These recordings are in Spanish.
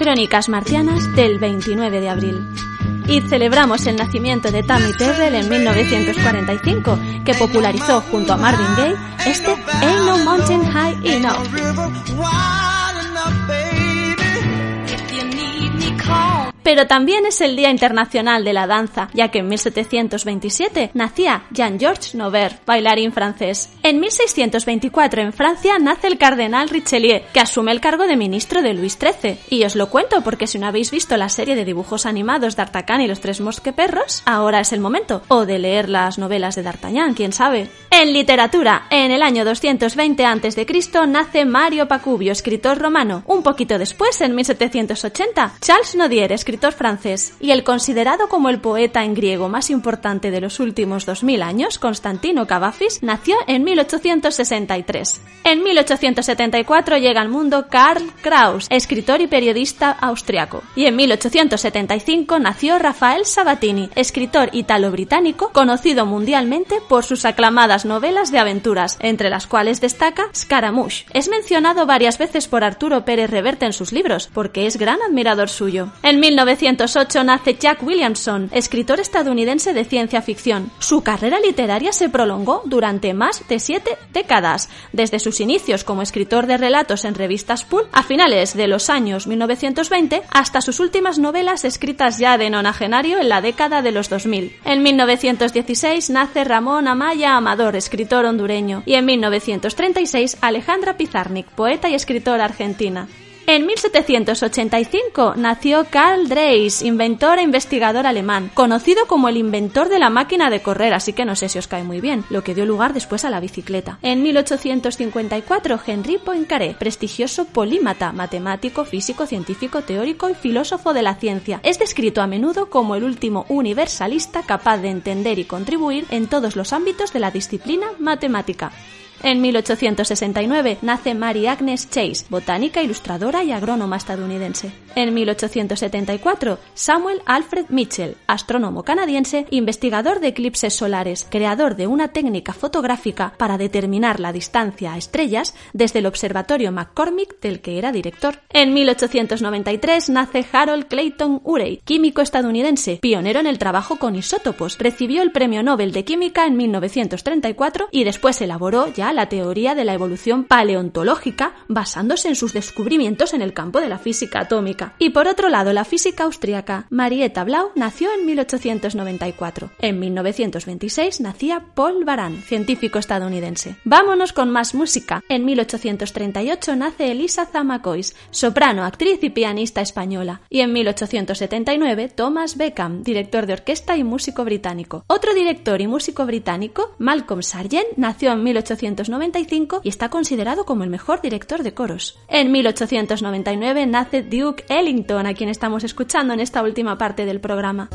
Crónicas Marcianas del 29 de abril. Y celebramos el nacimiento de Tammy Terrell en 1945, que popularizó junto a Marvin Gaye este Ain't No Mountain High Enough. Pero también es el Día Internacional de la Danza, ya que en 1727 nacía Jean-Georges Nover, bailarín francés. En 1624 en Francia nace el cardenal Richelieu, que asume el cargo de ministro de Luis XIII. Y os lo cuento porque si no habéis visto la serie de dibujos animados D'Artagnan y los tres mosqueperros, ahora es el momento. O de leer las novelas de D'Artagnan, quién sabe. En literatura, en el año 220 a.C. nace Mario Pacubio, escritor romano. Un poquito después, en 1780, Charles Nodier, escritor francés, y el considerado como el poeta en griego más importante de los últimos 2000 años, Constantino Cavafis, nació en 1863. En 1874 llega al mundo Karl Kraus, escritor y periodista austriaco. Y en 1875 nació Rafael Sabatini, escritor italo-británico conocido mundialmente por sus aclamadas novelas de aventuras, entre las cuales destaca Scaramouche. Es mencionado varias veces por Arturo Pérez Reverte en sus libros, porque es gran admirador suyo. En 1908 nace Jack Williamson, escritor estadounidense de ciencia ficción. Su carrera literaria se prolongó durante más de siete décadas, desde sus inicios como escritor de relatos en revistas Pulp a finales de los años 1920 hasta sus últimas novelas escritas ya de nonagenario en la década de los 2000. En 1916 nace Ramón Amaya Amador, escritor hondureño, y en 1936 Alejandra Pizarnik, poeta y escritora argentina. En 1785 nació Karl Dreis, inventor e investigador alemán, conocido como el inventor de la máquina de correr, así que no sé si os cae muy bien, lo que dio lugar después a la bicicleta. En 1854 Henri Poincaré, prestigioso polímata, matemático, físico, científico, teórico y filósofo de la ciencia, es descrito a menudo como el último universalista capaz de entender y contribuir en todos los ámbitos de la disciplina matemática. En 1869 nace Mary Agnes Chase, botánica, ilustradora y agrónoma estadounidense. En 1874, Samuel Alfred Mitchell, astrónomo canadiense, investigador de eclipses solares, creador de una técnica fotográfica para determinar la distancia a estrellas desde el observatorio McCormick del que era director. En 1893 nace Harold Clayton Urey, químico estadounidense, pionero en el trabajo con isótopos. Recibió el Premio Nobel de Química en 1934 y después elaboró ya la teoría de la evolución paleontológica basándose en sus descubrimientos en el campo de la física atómica. Y por otro lado, la física austríaca Marietta Blau nació en 1894. En 1926 nacía Paul Baran, científico estadounidense. Vámonos con más música. En 1838 nace Elisa Zamacois, soprano, actriz y pianista española. Y en 1879 Thomas Beckham, director de orquesta y músico británico. Otro director y músico británico, Malcolm Sargent, nació en 1800 1895 y está considerado como el mejor director de coros. En 1899 nace Duke Ellington, a quien estamos escuchando en esta última parte del programa.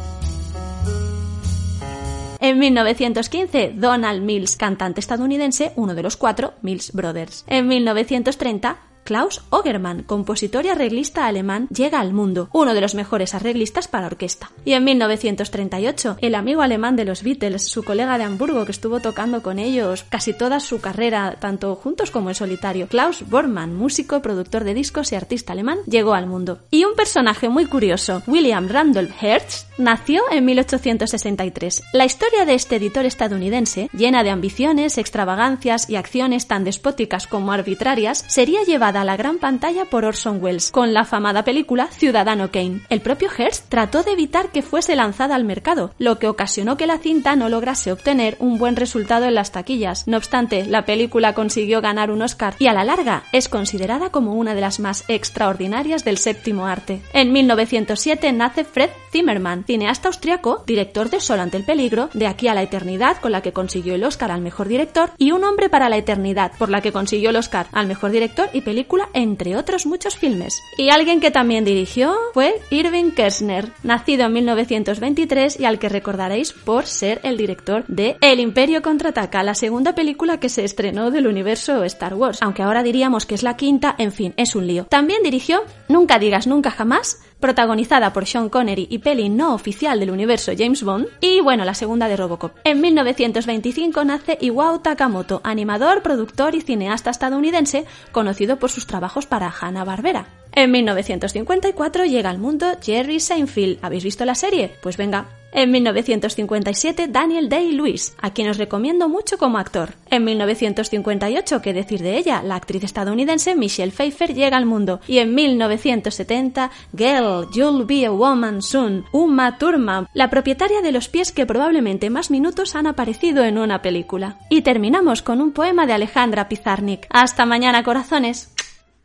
En 1915, Donald Mills, cantante estadounidense, uno de los cuatro Mills Brothers. En 1930, Klaus Ogerman, compositor y arreglista alemán, llega al mundo, uno de los mejores arreglistas para orquesta. Y en 1938, el amigo alemán de los Beatles, su colega de Hamburgo que estuvo tocando con ellos casi toda su carrera, tanto juntos como en solitario, Klaus Bormann, músico, productor de discos y artista alemán, llegó al mundo. Y un personaje muy curioso, William Randolph Hearst, nació en 1863. La historia de este editor estadounidense, llena de ambiciones, extravagancias y acciones tan despóticas como arbitrarias, sería llevada a la gran pantalla por Orson Welles, con la afamada película Ciudadano Kane. El propio Hearst trató de evitar que fuese lanzada al mercado, lo que ocasionó que la cinta no lograse obtener un buen resultado en las taquillas. No obstante, la película consiguió ganar un Oscar y a la larga es considerada como una de las más extraordinarias del séptimo arte. En 1907 nace Fred Zimmerman, cineasta austriaco, director de Solo ante el peligro, De aquí a la eternidad, con la que consiguió el Oscar al mejor director, y Un hombre para la eternidad, por la que consiguió el Oscar al mejor director y película entre otros muchos filmes. Y alguien que también dirigió fue Irving Kershner, nacido en 1923 y al que recordaréis por ser el director de El Imperio contraataca, la segunda película que se estrenó del universo Star Wars, aunque ahora diríamos que es la quinta, en fin, es un lío. También dirigió Nunca digas nunca jamás, protagonizada por Sean Connery y peli no oficial del universo James Bond, y bueno, la segunda de Robocop. En 1925 nace Iwao Takamoto, animador, productor y cineasta estadounidense, conocido por sus trabajos para Hanna-Barbera. En 1954 llega al mundo Jerry Seinfeld. ¿Habéis visto la serie? Pues venga. En 1957 Daniel Day-Lewis, a quien os recomiendo mucho como actor. En 1958, qué decir de ella, la actriz estadounidense Michelle Pfeiffer llega al mundo. Y en 1970, Girl, You'll Be a Woman Soon, Uma Thurman, la propietaria de los pies que probablemente más minutos han aparecido en una película. Y terminamos con un poema de Alejandra Pizarnik. Hasta mañana, corazones.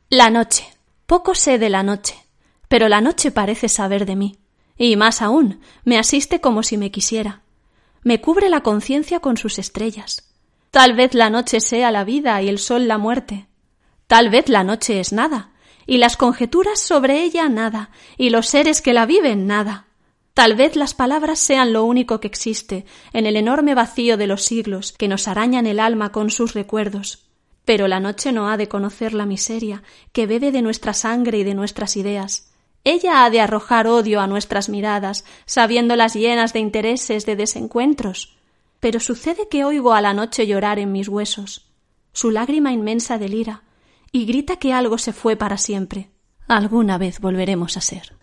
La noche. Poco sé de la noche, pero la noche parece saber de mí. Y más aún, me asiste como si me quisiera. Me cubre la conciencia con sus estrellas. Tal vez la noche sea la vida y el sol la muerte. Tal vez la noche es nada, y las conjeturas sobre ella nada, y los seres que la viven nada. Tal vez las palabras sean lo único que existe en el enorme vacío de los siglos que nos arañan el alma con sus recuerdos. Pero la noche no ha de conocer la miseria que bebe de nuestra sangre y de nuestras ideas. Ella ha de arrojar odio a nuestras miradas, sabiéndolas llenas de intereses, de desencuentros. Pero sucede que oigo a la noche llorar en mis huesos. Su lágrima inmensa delira y grita que algo se fue para siempre. Alguna vez volveremos a ser.